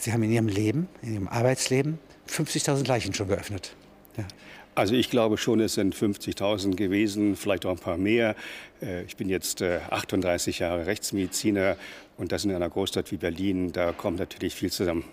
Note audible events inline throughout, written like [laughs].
Sie haben in Ihrem Leben, in Ihrem Arbeitsleben 50.000 Leichen schon geöffnet. Ja. Also ich glaube schon, es sind 50.000 gewesen, vielleicht auch ein paar mehr. Äh, ich bin jetzt 38 äh, Jahre Rechtsmediziner und das in einer Großstadt wie Berlin, da kommt natürlich viel zusammen.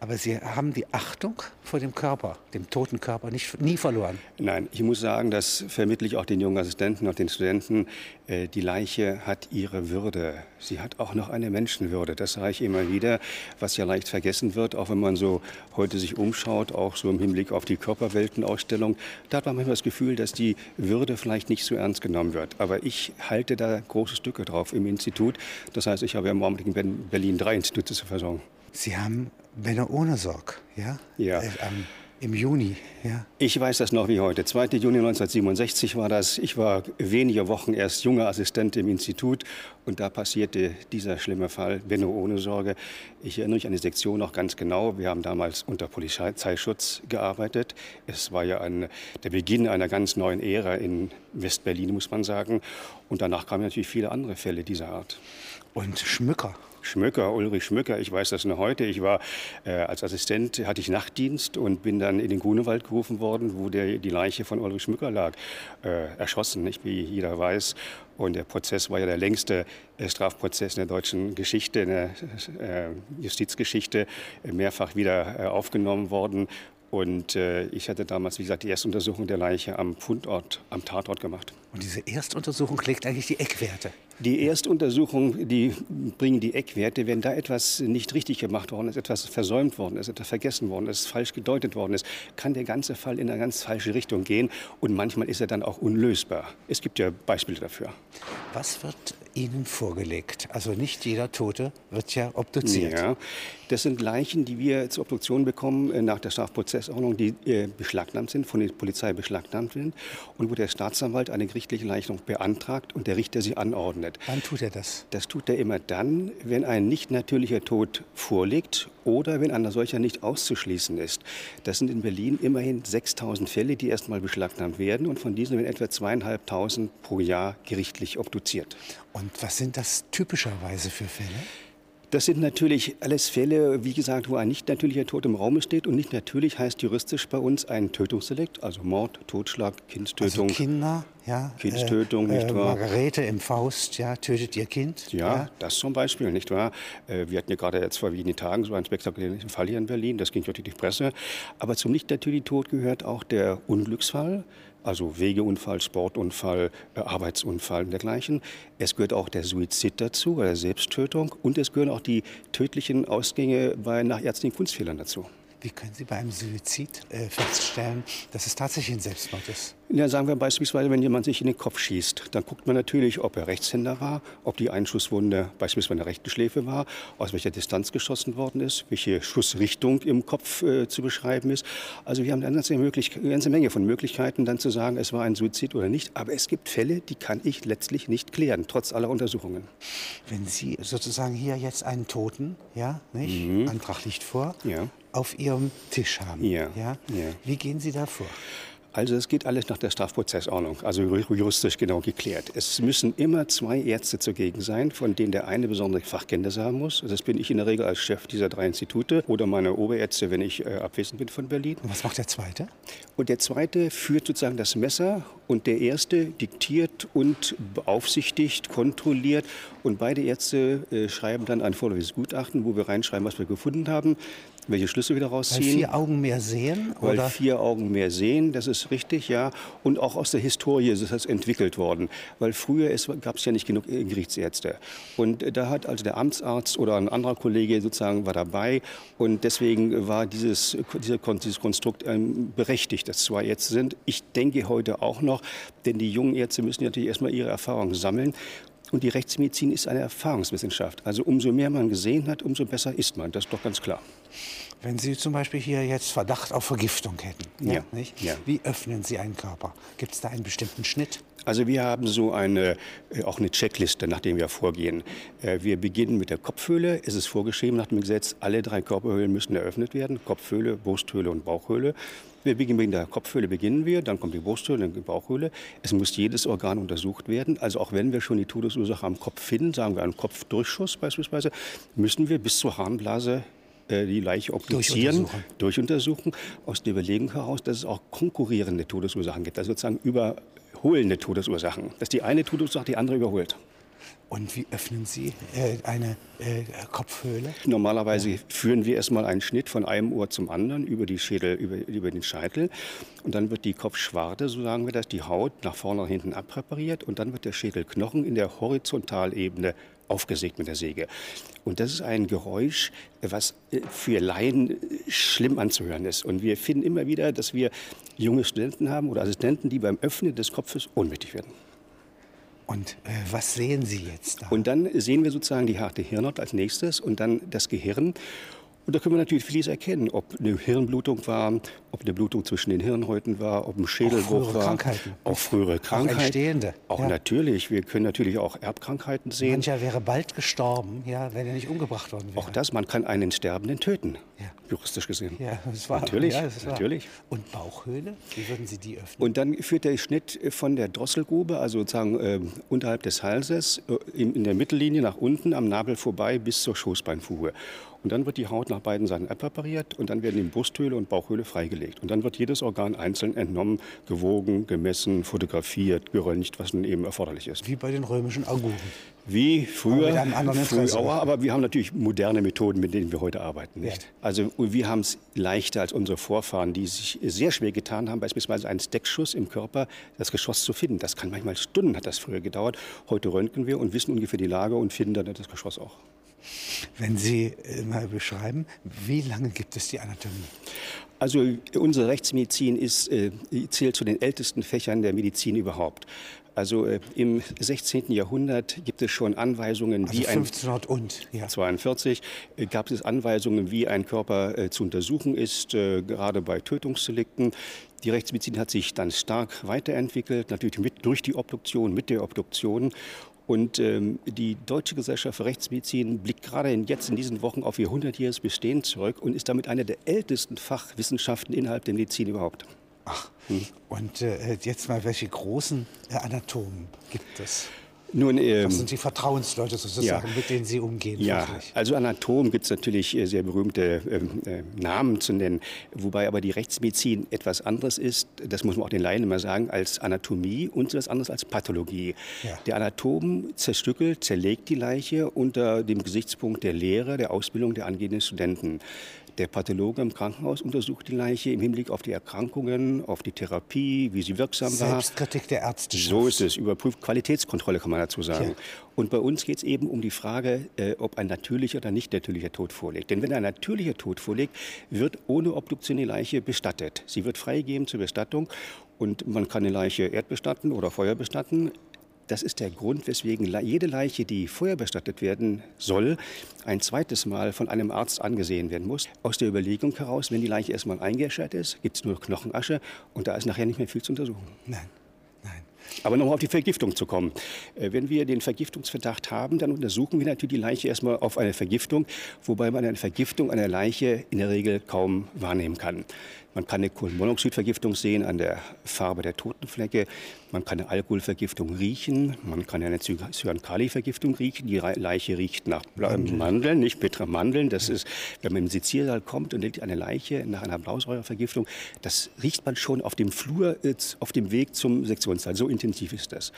Aber Sie haben die Achtung vor dem Körper, dem toten Körper, nicht, nie verloren. Nein, ich muss sagen, das vermittle ich auch den jungen Assistenten und den Studenten. Äh, die Leiche hat ihre Würde. Sie hat auch noch eine Menschenwürde. Das sage ich immer wieder, was ja leicht vergessen wird, auch wenn man so heute sich umschaut, auch so im Hinblick auf die Körperweltenausstellung. Da hat man manchmal das Gefühl, dass die Würde vielleicht nicht so ernst genommen wird. Aber ich halte da große Stücke drauf im Institut. Das heißt, ich habe im Augenblick in Berlin drei Institute zur Versorgung. Sie haben Benno ohne Sorg, ja? Ja. Äh, Im Juni, ja. Ich weiß das noch wie heute. 2. Juni 1967 war das. Ich war wenige Wochen erst junger Assistent im Institut und da passierte dieser schlimme Fall, Benno ohne Sorge. Ich erinnere mich an die Sektion noch ganz genau. Wir haben damals unter Polizeischutz gearbeitet. Es war ja ein, der Beginn einer ganz neuen Ära in Westberlin, muss man sagen. Und danach kamen natürlich viele andere Fälle dieser Art. Und Schmücker, Schmöcker, Ulrich Schmöcker, ich weiß das noch heute. Ich war äh, als Assistent, hatte ich Nachtdienst und bin dann in den Grunewald gerufen worden, wo der, die Leiche von Ulrich Schmöcker lag, äh, erschossen, nicht, wie jeder weiß. Und der Prozess war ja der längste äh, Strafprozess in der deutschen Geschichte, in der äh, Justizgeschichte, mehrfach wieder äh, aufgenommen worden. Und äh, ich hatte damals, wie gesagt, die Erstuntersuchung der Leiche am Fundort, am Tatort gemacht. Und diese Erstuntersuchung legt eigentlich die Eckwerte. Die Erstuntersuchung, die bringen die Eckwerte, wenn da etwas nicht richtig gemacht worden ist, etwas versäumt worden ist, etwas vergessen worden ist, falsch gedeutet worden ist, kann der ganze Fall in eine ganz falsche Richtung gehen und manchmal ist er dann auch unlösbar. Es gibt ja Beispiele dafür. Was wird Ihnen vorgelegt? Also nicht jeder Tote wird ja obduziert. Ja, das sind Leichen, die wir zur Obduktion bekommen äh, nach der Strafprozessordnung, die äh, beschlagnahmt sind, von der Polizei beschlagnahmt sind und wo der Staatsanwalt eine gerichtliche Leichnung beantragt und der Richter sie anordnet. Wann tut er das? Das tut er immer dann, wenn ein nicht natürlicher Tod vorliegt oder wenn einer solcher nicht auszuschließen ist. Das sind in Berlin immerhin 6000 Fälle, die erstmal beschlagnahmt werden und von diesen werden etwa zweieinhalbtausend pro Jahr gerichtlich obduziert. Und was sind das typischerweise für Fälle? Das sind natürlich alles Fälle, wie gesagt, wo ein nicht natürlicher Tod im Raum steht. Und nicht natürlich heißt juristisch bei uns ein Tötungsdelikt, also Mord, Totschlag, Kindstötung. Also Kinder, ja. Kindstötung, äh, nicht wahr? Margarete im Faust, ja, tötet ihr Kind. Ja, ja. das zum Beispiel, nicht wahr? Äh, wir hatten ja gerade jetzt vor wenigen Tagen so einen spektakulären Fall hier in Berlin, das ging durch die Presse. Aber zum nicht natürlichen Tod gehört auch der Unglücksfall also Wegeunfall, Sportunfall, äh, Arbeitsunfall und dergleichen. Es gehört auch der Suizid dazu, oder Selbsttötung und es gehören auch die tödlichen Ausgänge bei nach ärztlichen Kunstfehlern dazu. Wie können Sie bei einem Suizid äh, feststellen, dass es tatsächlich ein Selbstmord ist? Ja, sagen wir beispielsweise, wenn jemand sich in den Kopf schießt, dann guckt man natürlich, ob er Rechtshänder war, ob die Einschusswunde beispielsweise in der rechten Schläfe war, aus welcher Distanz geschossen worden ist, welche Schussrichtung im Kopf äh, zu beschreiben ist. Also wir haben eine ganze, eine ganze Menge von Möglichkeiten, dann zu sagen, es war ein Suizid oder nicht. Aber es gibt Fälle, die kann ich letztlich nicht klären, trotz aller Untersuchungen. Wenn Sie sozusagen hier jetzt einen Toten, ja, nicht? Mhm. Antrag liegt vor, ja auf Ihrem Tisch haben. Ja. ja? ja. Wie gehen Sie da vor? Also es geht alles nach der Strafprozessordnung, also juristisch genau geklärt. Es müssen immer zwei Ärzte zugegen sein, von denen der eine besondere Fachkenntnisse haben muss. Das bin ich in der Regel als Chef dieser drei Institute oder meine Oberärzte, wenn ich äh, abwesend bin von Berlin. Und was macht der zweite? Und der zweite führt sozusagen das Messer und der erste diktiert und beaufsichtigt, kontrolliert und beide Ärzte äh, schreiben dann ein vorläufiges Gutachten, wo wir reinschreiben, was wir gefunden haben welche Schlüsse wieder rausziehen. Weil vier Augen mehr sehen? Weil oder? vier Augen mehr sehen, das ist richtig, ja. Und auch aus der Historie ist das entwickelt worden. Weil früher gab es ja nicht genug Gerichtsärzte. Und da hat also der Amtsarzt oder ein anderer Kollege sozusagen war dabei. Und deswegen war dieses, dieses Konstrukt ähm, berechtigt, dass zwei Ärzte sind. Ich denke heute auch noch, denn die jungen Ärzte müssen natürlich erstmal ihre Erfahrungen sammeln. Und die Rechtsmedizin ist eine Erfahrungswissenschaft. Also umso mehr man gesehen hat, umso besser ist man. Das ist doch ganz klar. Wenn Sie zum Beispiel hier jetzt Verdacht auf Vergiftung hätten, ja, Nicht? Ja. wie öffnen Sie einen Körper? Gibt es da einen bestimmten Schnitt? Also wir haben so eine, äh, auch eine Checkliste, nach der wir vorgehen. Äh, wir beginnen mit der Kopfhöhle. Es ist vorgeschrieben nach dem Gesetz, alle drei Körperhöhlen müssen eröffnet werden. Kopfhöhle, Brusthöhle und Bauchhöhle. Wir beginnen mit der Kopfhöhle, beginnen wir, dann kommt die Brusthöhle, dann die Bauchhöhle. Es muss jedes Organ untersucht werden. Also auch wenn wir schon die Todesursache am Kopf finden, sagen wir einen Kopfdurchschuss beispielsweise, müssen wir bis zur Harnblase äh, die Leiche obduzieren, Durchuntersuchen. durchuntersuchen, aus der Überlegung heraus, dass es auch konkurrierende Todesursachen gibt, also sozusagen überholende Todesursachen, dass die eine Todesursache die andere überholt. Und wie öffnen Sie äh, eine äh, Kopfhöhle? Normalerweise führen wir erstmal einen Schnitt von einem Ohr zum anderen über, die Schädel, über, über den Scheitel. Und dann wird die Kopfschwarte, so sagen wir das, die Haut nach vorne und hinten abpräpariert. Und dann wird der Schädelknochen in der Horizontalebene aufgesägt mit der Säge. Und das ist ein Geräusch, was äh, für Laien äh, schlimm anzuhören ist. Und wir finden immer wieder, dass wir junge Studenten haben oder Assistenten, die beim Öffnen des Kopfes ohnmächtig werden. Und äh, was sehen Sie jetzt da? Und dann sehen wir sozusagen die harte Hirnhaut als nächstes und dann das Gehirn. Und da können wir natürlich vieles erkennen, ob eine Hirnblutung war, ob eine Blutung zwischen den Hirnhäuten war, ob ein Schädelbruch frühere war. Krankheiten. Auch frühere Krankheiten. entstehende, Auch ja. natürlich. Wir können natürlich auch Erbkrankheiten sehen. Mancher wäre bald gestorben, ja, wenn er nicht umgebracht worden wäre. Auch das, man kann einen Sterbenden töten, Ja. juristisch gesehen. Ja, das war Natürlich, ja, das war. natürlich. Und Bauchhöhle? Wie würden Sie die öffnen? Und dann führt der Schnitt von der Drosselgrube, also sozusagen äh, unterhalb des Halses, äh, in, in der Mittellinie nach unten am Nabel vorbei bis zur Schoßbeinfuge. Und dann wird die Haut nach beiden Seiten abpräpariert und dann werden die Brusthöhle und Bauchhöhle freigelegt. Und dann wird jedes Organ einzeln entnommen, gewogen, gemessen, fotografiert, geröntgt, was nun eben erforderlich ist. Wie bei den römischen Auguren. Wie früher, anderen früher aber wir haben natürlich moderne Methoden, mit denen wir heute arbeiten. Nicht? Ja. Also wir haben es leichter als unsere Vorfahren, die sich sehr schwer getan haben, beispielsweise einen Steckschuss im Körper, das Geschoss zu finden. Das kann manchmal Stunden, hat das früher gedauert. Heute röntgen wir und wissen ungefähr die Lage und finden dann das Geschoss auch. Wenn Sie äh, mal beschreiben, wie lange gibt es die Anatomie? Also unsere Rechtsmedizin ist, äh, zählt zu den ältesten Fächern der Medizin überhaupt. Also äh, im 16. Jahrhundert gibt es schon Anweisungen, Also wie ein 1500 und, ja. 1942 äh, gab es Anweisungen, wie ein Körper äh, zu untersuchen ist, äh, gerade bei Tötungsdelikten. Die Rechtsmedizin hat sich dann stark weiterentwickelt, natürlich mit, durch die Obduktion, mit der Obduktion. Und ähm, die Deutsche Gesellschaft für Rechtsmedizin blickt gerade in, jetzt in diesen Wochen auf ihr 100-jähriges Bestehen zurück und ist damit eine der ältesten Fachwissenschaften innerhalb der Medizin überhaupt. Ach, und äh, jetzt mal, welche großen äh, Anatomen gibt es? Nun, ähm, Das sind die Vertrauensleute sozusagen, ja. mit denen Sie umgehen. Ja, wirklich. also Anatom gibt es natürlich äh, sehr berühmte ähm, äh, Namen zu nennen, wobei aber die Rechtsmedizin etwas anderes ist, das muss man auch den Laien immer sagen, als Anatomie und etwas anderes als Pathologie. Ja. Der Anatom zerstückelt, zerlegt die Leiche unter dem Gesichtspunkt der Lehre, der Ausbildung der angehenden Studenten. Der Pathologe im Krankenhaus untersucht die Leiche im Hinblick auf die Erkrankungen, auf die Therapie, wie sie wirksam war. Selbstkritik der Ärzteschaft. So ist es. Überprüft Qualitätskontrolle kann man dazu sagen. Ja. Und bei uns geht es eben um die Frage, äh, ob ein natürlicher oder nicht natürlicher Tod vorliegt. Denn wenn ein natürlicher Tod vorliegt, wird ohne Obduktion die Leiche bestattet. Sie wird freigegeben zur Bestattung und man kann die Leiche erdbestatten oder Feuer bestatten. Das ist der Grund, weswegen jede Leiche, die feuerbestattet werden soll, ein zweites Mal von einem Arzt angesehen werden muss. Aus der Überlegung heraus, wenn die Leiche erstmal eingeschert ist, gibt es nur Knochenasche und da ist nachher nicht mehr viel zu untersuchen. Nein, nein. Aber nochmal auf die Vergiftung zu kommen. Äh, Wenn wir den Vergiftungsverdacht haben, dann untersuchen wir natürlich die Leiche erstmal auf eine Vergiftung, wobei man eine Vergiftung einer Leiche in der Regel kaum wahrnehmen kann. Man kann eine Kohlenmonoxidvergiftung sehen an der Farbe der Totenflecke. Man kann eine Alkoholvergiftung riechen. Man kann eine Cyankali-Vergiftung riechen. Die Leiche riecht nach Mandeln, nicht bittere Mandeln. Das ist, wenn man im Seziersaal kommt und liegt eine Leiche nach einer Blausäurevergiftung, das riecht man schon auf dem Flur, äh, auf dem Weg zum Sektionssaal. So intensiv ist das.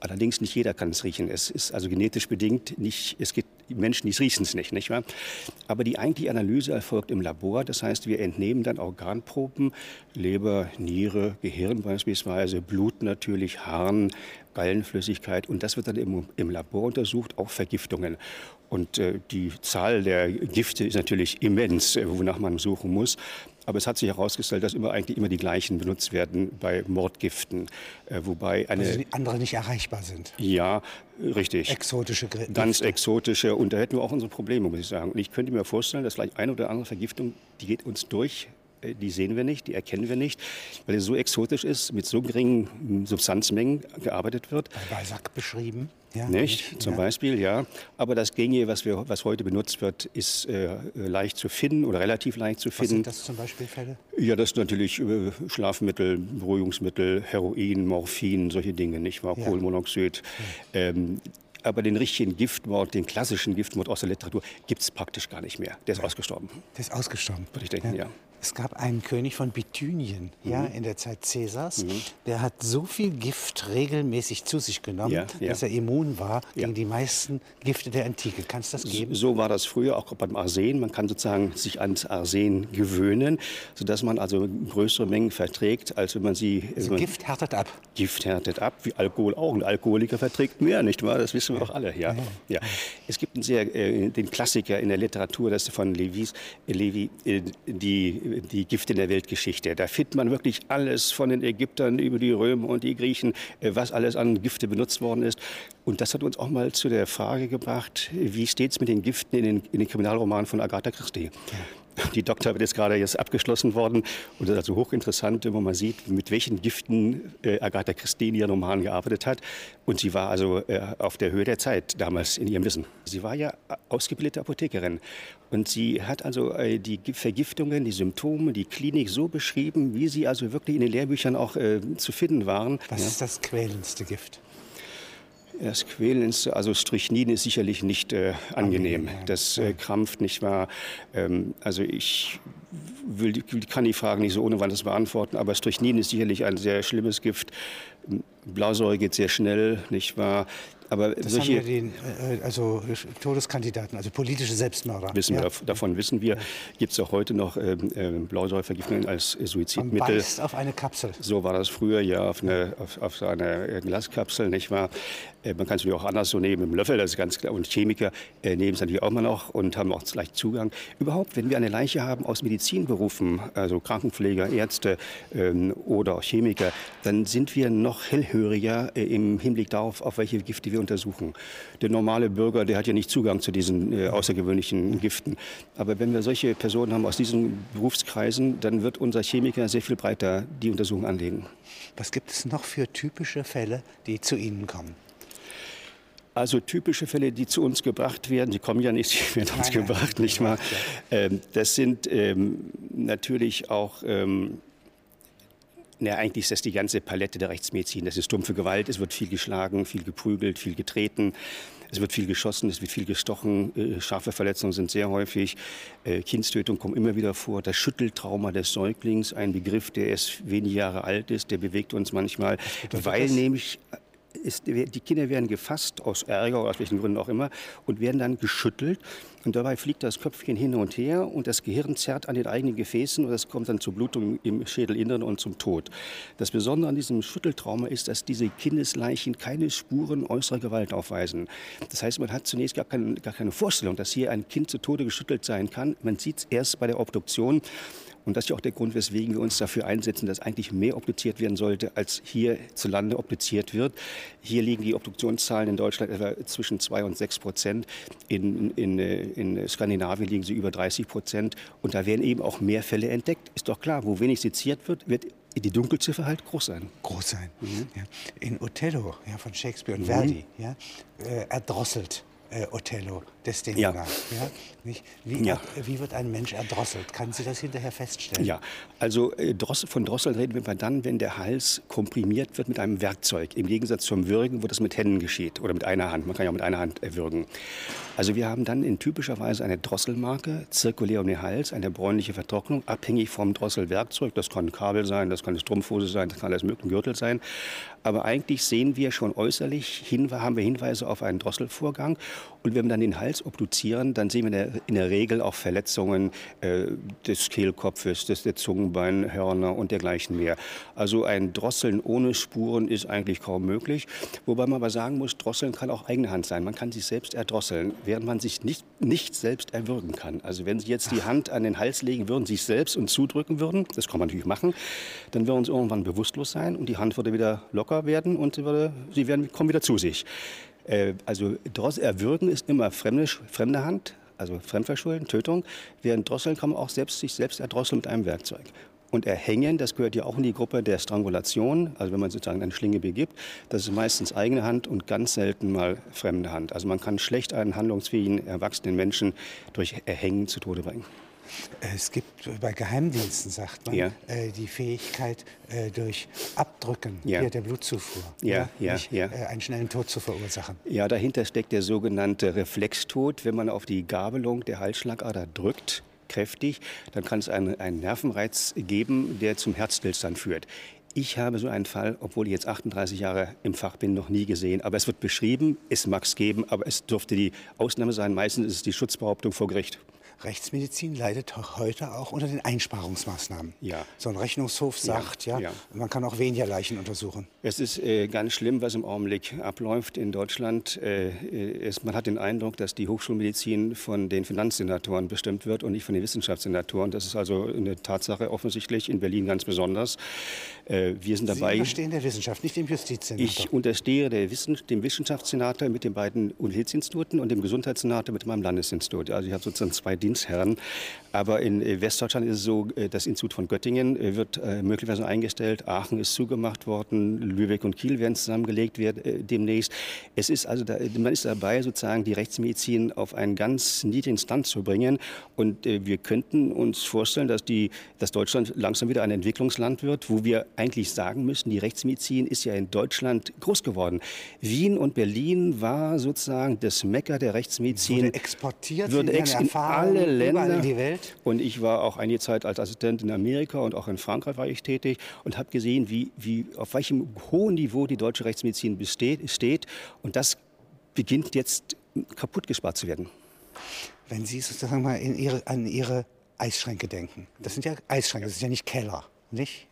Allerdings nicht jeder kann es riechen. Es ist also genetisch bedingt nicht, es gibt Menschen, die riechen es nicht, nicht wahr? Aber die eigentliche Analyse erfolgt im Labor. Das heißt, wir entnehmen dann Organproben, Leber, Niere, Gehirn beispielsweise, Blut natürlich, Harn, Gallenflüssigkeit. Und das wird dann im, im Labor untersucht, auch Vergiftungen. Und äh, die Zahl der Gifte ist natürlich immens, äh, wonach man suchen muss. Aber es hat sich herausgestellt, dass immer eigentlich immer die gleichen benutzt werden bei Mordgiften. Äh, wobei eine. Also die andere nicht erreichbar sind. ja, richtig. Exotische Gr- Ganz exotische. Und da hätten wir auch unsere Probleme, muss ich sagen. Und ich könnte mir vorstellen, dass vielleicht eine oder andere Vergiftung, die geht uns durch. Äh, Die sehen wir nicht, die erkennen wir nicht, weil es so exotisch ist, mit so geringen Substanzmengen gearbeitet wird. bei Balzac beschrieben. Ja, Nicht? Zum ja. Beispiel, ja. Aber das Gängige, was, wir, was heute benutzt wird, ist äh, leicht zu finden oder relativ leicht zu Was finden. sind das zum Beispiel Fälle? Ja, das ist natürlich äh, Schlafmittel, Beruhigungsmittel, Heroin, Morphin, solche Dinge, nicht wahr? Ja. Kohlenmonoxid. Ähm, aber den richtigen Giftmord, den klassischen Giftmord aus der Literatur, gibt es praktisch gar nicht mehr. Der ist ausgestorben. Der ist ausgestorben. Würde ich denken, ja. Es gab einen König von Bithynien, mhm. ja, in der Zeit Cäsars, mhm. der hat so viel Gift regelmäßig zu sich genommen, ja, ja. dass er immun war gegen die meisten Gifte der Antike. Kann es das geben? So war das früher auch beim Arsen. Man kann sozusagen sich ans Arsen gewöhnen, sodass man also größere Mengen verträgt, als wenn man sie... Also man, Gift härtet ab. Gift härtet ab, wie Alkohol auch. Ein Alkoholiker verträgt mehr, nicht wahr? Das wissen wir auch alle. Ja. Ja. Es gibt einen sehr, äh, den Klassiker in der Literatur, das ist von Levis, Levi, äh, die die Gifte in der Weltgeschichte. Da findet man wirklich alles von den Ägyptern über die Römer und die Griechen, äh, was alles an Gifte benutzt worden ist. Und das hat uns auch mal zu der Frage gebracht, wie steht es mit den Giften in den, in den Kriminalromanen von Agatha Christie? Die Doktorarbeit ist gerade jetzt abgeschlossen worden und das ist also hochinteressant, wo man sieht, mit welchen Giften äh, Agatha Christie in ihren Roman gearbeitet hat. Und sie war also äh, auf der Höhe der Zeit damals in ihrem Wissen. Sie war ja ausgebildete Apothekerin und sie hat also äh, die Vergiftungen, die Symptome, die Klinik so beschrieben, wie sie also wirklich in den Lehrbüchern auch äh, zu finden waren. Was ja. ist das quälendste Gift? Das Quälendste, also Strychnin ist sicherlich nicht äh, angenehm. Das äh, krampft nicht wahr. Ähm, also ich will, kann die Frage nicht so ohne weiteres beantworten, aber Strychnin ist sicherlich ein sehr schlimmes Gift. Blausäure geht sehr schnell, nicht wahr? Aber das solche, haben wir den, äh, also Todeskandidaten, also politische Selbstmörder. Wissen ja. wir, davon wissen wir. Gibt es auch heute noch ähm, äh, Blausäurevergiftungen als Suizidmittel. Man beißt auf eine Kapsel. So war das früher, ja, auf, eine, auf, auf eine Glaskapsel, nicht wahr? Äh, man kann es natürlich auch anders so nehmen, mit dem Löffel, das ist ganz klar. Und Chemiker äh, nehmen es natürlich auch immer noch und haben auch leicht Zugang. Überhaupt, wenn wir eine Leiche haben aus Medizinberufen, also Krankenpfleger, Ärzte ähm, oder auch Chemiker, dann sind wir noch hellhöriger äh, im Hinblick darauf, auf welche Gifte wir untersuchen. Der normale Bürger, der hat ja nicht Zugang zu diesen äh, außergewöhnlichen Giften. Aber wenn wir solche Personen haben aus diesen Berufskreisen, dann wird unser Chemiker sehr viel breiter die Untersuchung anlegen. Was gibt es noch für typische Fälle, die zu Ihnen kommen? Also typische Fälle, die zu uns gebracht werden, die kommen ja nicht, [laughs] sie werden uns nein, gebracht, nein, nicht wahr? Ähm, das sind ähm, natürlich auch, ähm, na, eigentlich ist das die ganze Palette der Rechtsmedizin. Das ist dumpfe Gewalt, es wird viel geschlagen, viel geprügelt, viel getreten. Es wird viel geschossen, es wird viel gestochen, äh, scharfe Verletzungen sind sehr häufig, äh, Kindstötung kommt immer wieder vor, das Schütteltrauma des Säuglings, ein Begriff, der erst wenige Jahre alt ist, der bewegt uns manchmal, weil nämlich ist, die Kinder werden gefasst aus Ärger oder aus welchen Gründen auch immer und werden dann geschüttelt. Und dabei fliegt das Köpfchen hin und her und das Gehirn zerrt an den eigenen Gefäßen und es kommt dann zur Blutung im Schädelinneren und zum Tod. Das Besondere an diesem Schütteltrauma ist, dass diese Kindesleichen keine Spuren äußerer Gewalt aufweisen. Das heißt, man hat zunächst gar, kein, gar keine Vorstellung, dass hier ein Kind zu Tode geschüttelt sein kann. Man sieht es erst bei der Obduktion. Und das ist ja auch der Grund, weswegen wir uns dafür einsetzen, dass eigentlich mehr obduziert werden sollte, als hier zu Lande obduziert wird. Hier liegen die Obduktionszahlen in Deutschland etwa zwischen 2 und 6 Prozent. In, in, in Skandinavien liegen sie über 30 Prozent. Und da werden eben auch mehr Fälle entdeckt. Ist doch klar, wo wenig seziert wird, wird die Dunkelziffer halt groß sein. Groß sein. Mhm. Ja. In Othello ja, von Shakespeare und mhm. Verdi ja, äh, erdrosselt äh, Othello des Ding ja. ja? Wie, ja. wie, wird ein Mensch erdrosselt? Kann Sie das hinterher feststellen? Ja, also äh, von Drossel reden wir dann, wenn der Hals komprimiert wird mit einem Werkzeug. Im Gegensatz zum Würgen, wo das mit Händen geschieht oder mit einer Hand. Man kann ja auch mit einer Hand würgen. Also wir haben dann in typischer Weise eine Drosselmarke, zirkulär um den Hals, eine bräunliche Vertrocknung, abhängig vom Drosselwerkzeug. Das kann ein Kabel sein, das kann eine Strumpfhose sein, das kann alles mögliche, ein Gürtel sein. Aber eigentlich sehen wir schon äußerlich, haben wir Hinweise auf einen Drosselvorgang. Und wenn wir dann den Hals obduzieren, dann sehen wir in der Regel auch Verletzungen äh, des Kehlkopfes, des, der Zungenbeinhörner und dergleichen mehr. Also ein Drosseln ohne Spuren ist eigentlich kaum möglich. Wobei man aber sagen muss, Drosseln kann auch eigene Hand sein. Man kann sich selbst erdrosseln, während man sich nicht, nicht selbst erwürgen kann. Also wenn Sie jetzt die Hand an den Hals legen würden, sich selbst und zudrücken würden, das kann man natürlich machen, dann würden Sie irgendwann bewusstlos sein und die Hand würde wieder locker werden und sie, werden, kommen wieder zu sich. Äh, also Dross erwürgen ist immer fremde, fremde Hand, also Fremdverschulden, Tötung, während Drosseln kann man auch selbst, sich selbst erdrosseln mit einem Werkzeug. Und Erhängen, das gehört ja auch in die Gruppe der Strangulation. Also wenn man sozusagen eine Schlinge begibt, das ist meistens eigene Hand und ganz selten mal fremde Hand. Also man kann schlecht einen handlungsfähigen, erwachsenen Menschen durch Erhängen zu Tode bringen. Es gibt bei Geheimdiensten, sagt man, ja. äh, die Fähigkeit, äh, durch Abdrücken ja. der Blutzufuhr ja, ja, nicht. Äh, einen schnellen Tod zu verursachen. Ja, dahinter steckt der sogenannte Reflextod. Wenn man auf die Gabelung der Halsschlagader drückt, kräftig, dann kann es einen, einen Nervenreiz geben, der zum Herzstillstand führt. Ich habe so einen Fall, obwohl ich jetzt 38 Jahre im Fach bin, noch nie gesehen. Aber es wird beschrieben, es mag es geben, aber es dürfte die Ausnahme sein. Meistens ist es die Schutzbehauptung vor Gericht. Rechtsmedizin leidet heute auch unter den Einsparungsmaßnahmen. Ja. So ein Rechnungshof sagt, ja, ja, man kann auch weniger Leichen untersuchen. Es ist äh, ganz schlimm, was im Augenblick abläuft in Deutschland. Äh, es, man hat den Eindruck, dass die Hochschulmedizin von den Finanzsenatoren bestimmt wird und nicht von den Wissenschaftssenatoren. Das ist also eine Tatsache offensichtlich in Berlin ganz besonders. Äh, wir sind dabei. Sie unterstehen der Wissenschaft, nicht dem Justizsenator. Ich unterstehe Wissen, dem Wissenschaftssenator mit den beiden Universitätsinstituten und dem Gesundheitssenator mit meinem Landesinstitut. Also ich habe sozusagen zwei Dienstherren. Aber in äh, Westdeutschland ist es so, äh, das Institut von Göttingen äh, wird möglicherweise eingestellt. Aachen ist zugemacht worden. Lübeck und Kiel werden zusammengelegt werden, demnächst. Es ist also, da, man ist dabei, sozusagen die Rechtsmedizin auf einen ganz niedrigen Stand zu bringen. Und wir könnten uns vorstellen, dass, die, dass Deutschland langsam wieder ein Entwicklungsland wird, wo wir eigentlich sagen müssen, die Rechtsmedizin ist ja in Deutschland groß geworden. Wien und Berlin war sozusagen das Mecker der Rechtsmedizin. Wurde exportiert, wurde ex in alle alle Länder. die Welt. Und ich war auch einige Zeit als Assistent in Amerika und auch in Frankreich war ich tätig und habe gesehen, wie, wie, auf welchem hohen Niveau die deutsche Rechtsmedizin besteht, steht. Und das beginnt jetzt kaputt gespart zu werden. Wenn Sie sozusagen mal ihre, an Ihre Eisschränke denken. Das sind ja Eisschränke, das sind ja nicht Keller, nicht?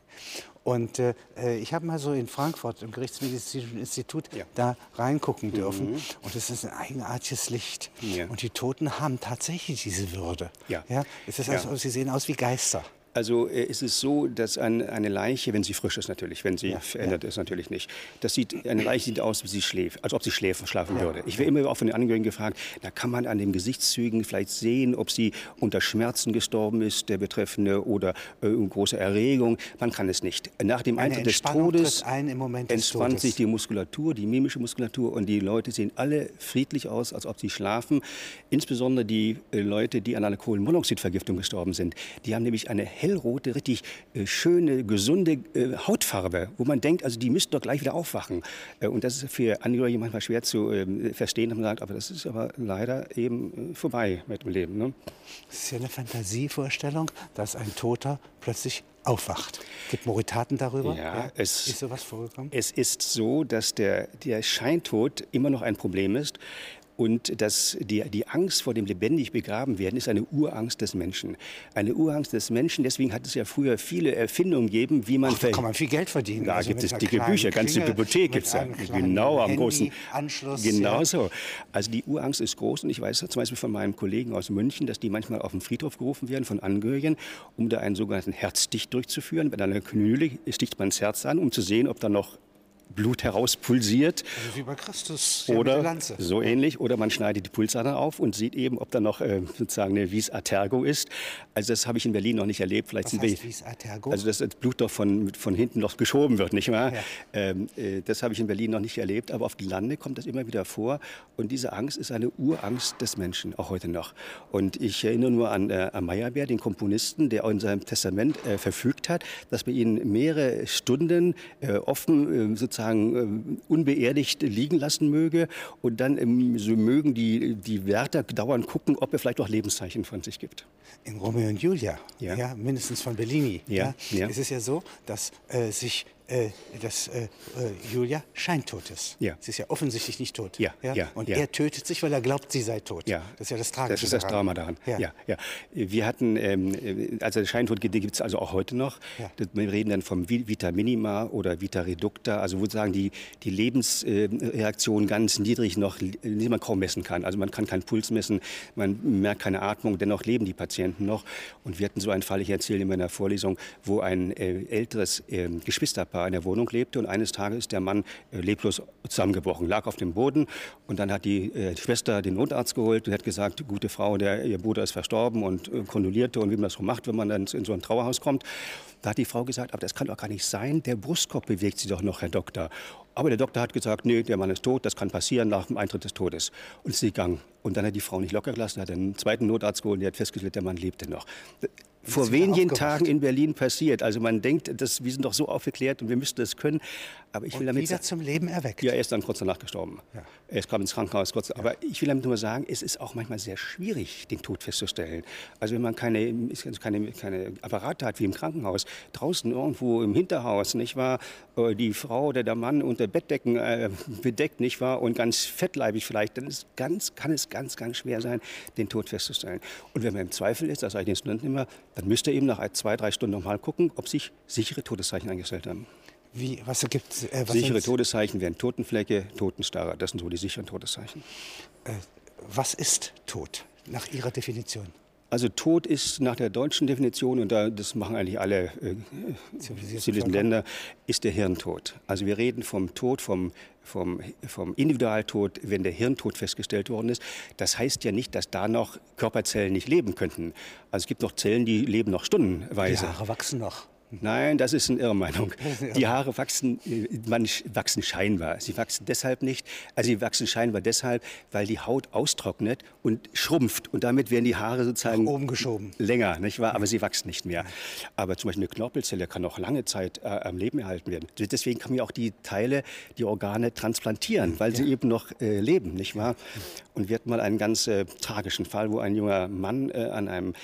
Und äh, äh, ich habe mal so in Frankfurt im Gerichtsmedizinischen Institut ja. da reingucken dürfen. Mhm. Und es ist ein eigenartiges Licht. Ja. Und die Toten haben tatsächlich diese Würde. Ja. Ja? Es ist also, sie sehen aus wie Geister. Also äh, ist es so, dass ein, eine Leiche, wenn sie frisch ist natürlich, wenn sie ja, verändert ja. ist natürlich nicht, das sieht, eine Leiche sieht aus, wie sie schläft, als ob sie schläft, schlafen würde. Ich werde immer auch von den Angehörigen gefragt, da kann man an den Gesichtszügen vielleicht sehen, ob sie unter Schmerzen gestorben ist, der Betreffende, oder äh, große Erregung. Man kann es nicht. Nach dem eine Eintritt des Todes ein entspannt sich die Muskulatur, die mimische Muskulatur und die Leute sehen alle friedlich aus, als ob sie schlafen. Insbesondere die äh, Leute, die an einer Kohlenmonoxidvergiftung gestorben sind. Die haben nämlich eine hellrote, richtig äh, schöne, gesunde äh, Hautfarbe, wo man denkt, also die müssten doch gleich wieder aufwachen. Äh, und das ist für Angehörige manchmal schwer zu ähm, verstehen. Und man sagt, aber das ist aber leider eben äh, vorbei mit dem Leben. Ne? Das ist ja eine Fantasievorstellung, dass ein Toter plötzlich aufwacht. Gibt Moritaten darüber? Ja, ja, es, ist sowas vorgekommen? Es ist so, dass der, der Scheintod immer noch ein Problem ist. Und dass die, die Angst vor dem lebendig begraben werden ist eine Urangst des Menschen. Eine Urangst des Menschen. Deswegen hat es ja früher viele Erfindungen gegeben, wie man... Ach, da kann man viel Geld verdienen. Da also gibt es dicke Bücher, ganze Bibliothek gibt es da. Genau, am großen... Anschluss. Genau ja. so. Also die Urangst ist groß. Und ich weiß zum Beispiel von meinem Kollegen aus München, dass die manchmal auf den Friedhof gerufen werden von Angehörigen, um da einen sogenannten Herzstich durchzuführen. Mit einer Knülle sticht man das Herz an, um zu sehen, ob da noch Blut herauspulsiert. Also wie bei Christus. Oder so ähnlich. Oder man schneidet die Pulsader auf und sieht eben, ob da noch äh, sozusagen eine Vis Atergo ist. Also das habe ich in Berlin noch nicht erlebt. Vielleicht Was heißt Vis Atergo? Also dass das Blut doch von, von hinten noch geschoben wird, nicht wahr? Ja. Ähm, äh, das habe ich in Berlin noch nicht erlebt. Aber auf die Lande kommt das immer wieder vor. Und diese Angst ist eine Urangst des Menschen, auch heute noch. Und ich erinnere nur an, äh, an Meyerbeer, den Komponisten, der in seinem Testament äh, verfügt hat, dass bei ihnen mehrere Stunden äh, offen äh, sozusagen sozusagen äh, unbeerdigt liegen lassen möge und dann ähm, so mögen die, die Wärter dauernd gucken, ob er vielleicht auch Lebenszeichen von sich gibt. In Romeo und Julia, ja. ja mindestens von Bellini, ja. ja. ja. ist es ja so, dass äh, sich äh, dass äh, äh, Julia scheintot ist. Ja. Sie ist ja offensichtlich nicht tot. Ja. ja? ja und ja. er tötet sich, weil er glaubt, sie sei tot. Ja. Das ist ja das Tragische. Das ist das daran. Drama daran. Ja. Ja. Ja. Wir hatten, ähm, also der Scheintod gibt es also auch heute noch. Ja. Wir reden dann vom Vita Minima oder Vita Reducta, also wo sagen die, die Lebensreaktion ganz niedrig noch, die man kaum messen kann. Also man kann keinen Puls messen, man merkt keine Atmung, dennoch leben die Patienten noch. Und wir hatten so einen Fall, ich erzähle in meiner Vorlesung, wo ein äh, älteres äh, Geschwisterpaar Ehepaar in der Wohnung lebte und eines Tages ist der Mann äh, leblos zusammengebrochen, lag auf dem Boden und dann hat die äh, Schwester den Notarzt geholt und hat gesagt, gute Frau, der, ihr Bruder ist verstorben und äh, kondolierte und wie man das so macht, wenn man dann in so ein Trauerhaus kommt. Da hat die Frau gesagt, aber das kann doch gar nicht sein, der Brustkorb bewegt sich doch noch, Herr Doktor. Aber der Doktor hat gesagt, nee, der Mann ist tot, das kann passieren nach dem Eintritt des Todes. Und ist gegangen. Und dann hat die Frau nicht locker gelassen, hat einen zweiten Notarzt geholt, der hat festgestellt, der Mann lebte noch vor wenigen Tagen in Berlin passiert. Also man denkt, das, wir sind doch so aufgeklärt und wir müssten das können. Aber ich will und damit wieder zum Leben erweckt. Ja, er ist dann kurz danach gestorben. Ja. Er kam ins Krankenhaus kurz. Ja. Aber ich will damit nur sagen, es ist auch manchmal sehr schwierig, den Tod festzustellen. Also wenn man keine, keine, keine Apparate hat wie im Krankenhaus, draußen irgendwo im Hinterhaus, nicht wahr? Äh, die Frau oder der Mann unter Bettdecken äh, bedeckt, nicht wahr? Und ganz fettleibig vielleicht, dann ist ganz, kann es ganz, ganz schwer sein, den Tod festzustellen. Und wenn man im Zweifel ist, das sage ich den Studenten immer, dann müsste eben nach zwei, drei Stunden nochmal gucken, ob sich sichere Todeszeichen eingestellt haben. Wie, was gibt äh, Sichere Todeszeichen wären Totenflecke, Totenstarre. Das sind so die sicheren Todeszeichen. Äh, was ist Tod nach Ihrer Definition? Also Tod ist nach der deutschen Definition, und da, das machen eigentlich alle äh, zivilisierten Länder, ist der Hirntod. Also wir reden vom Tod, vom, vom, vom Individualtod, wenn der Hirntod festgestellt worden ist. Das heißt ja nicht, dass da noch Körperzellen nicht leben könnten. Also es gibt noch Zellen, die leben noch stundenweise. Die Haare wachsen noch. Nein, das ist eine Irrmeinung. [laughs] Die Haare wachsen, äh, man, wachsen scheinbar. Sie wachsen deshalb nicht, also sie wachsen scheinbar deshalb, weil die Haut austrocknet und schrumpft und damit werden die Haare sozusagen Nach oben geschoben. länger, nicht wahr? Aber sie wachsen nicht mehr. Aber zum Beispiel eine Knorpelzelle kann noch lange Zeit äh, am Leben erhalten werden. Deswegen kann man auch die Teile, die Organe transplantieren, weil ja. sie eben noch äh, leben, nicht wahr? Und wir hatten mal einen ganz äh, tragischen Fall, wo ein junger Mann äh, an einem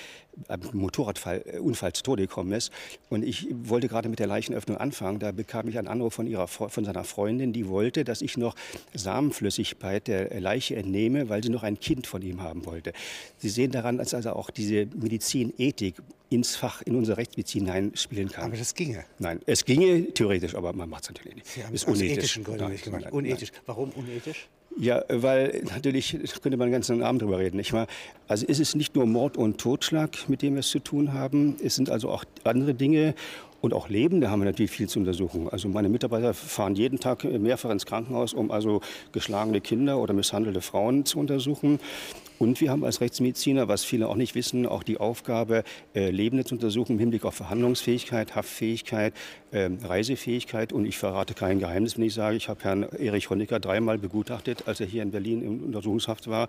Motorradunfall äh, zu Tode gekommen ist. Und ich wollte gerade mit der Leichenöffnung anfangen. Da bekam ich einen Anruf von, ihrer, von seiner Freundin, die wollte, dass ich noch Samenflüssigkeit der Leiche entnehme, weil sie noch ein Kind von ihm haben wollte. Sie sehen daran, dass also auch diese Medizinethik ins Fach, in unsere Rechtsmedizin hineinspielen kann. Aber das ginge? Nein, es ginge theoretisch, aber man macht es natürlich nicht. Sie haben es aus ethischen Gründen nicht gemacht. Unethisch. Warum unethisch? Ja, weil natürlich könnte man den ganzen Abend drüber reden, nicht wahr? Also ist es nicht nur Mord und Totschlag, mit dem wir es zu tun haben. Es sind also auch andere Dinge und auch Leben, da haben wir natürlich viel zu untersuchen. Also meine Mitarbeiter fahren jeden Tag mehrfach ins Krankenhaus, um also geschlagene Kinder oder misshandelte Frauen zu untersuchen. Und wir haben als Rechtsmediziner, was viele auch nicht wissen, auch die Aufgabe, äh, Lebende zu untersuchen im Hinblick auf Verhandlungsfähigkeit, Haftfähigkeit, äh, Reisefähigkeit. Und ich verrate kein Geheimnis, wenn ich sage, ich habe Herrn Erich Honecker dreimal begutachtet, als er hier in Berlin in Untersuchungshaft war.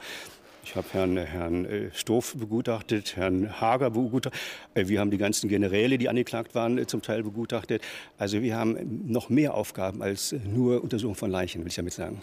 Ich habe Herrn, Herrn äh, Stoff begutachtet, Herrn Hager begutachtet. Äh, wir haben die ganzen Generäle, die angeklagt waren, äh, zum Teil begutachtet. Also wir haben noch mehr Aufgaben als nur Untersuchung von Leichen, will ich damit sagen.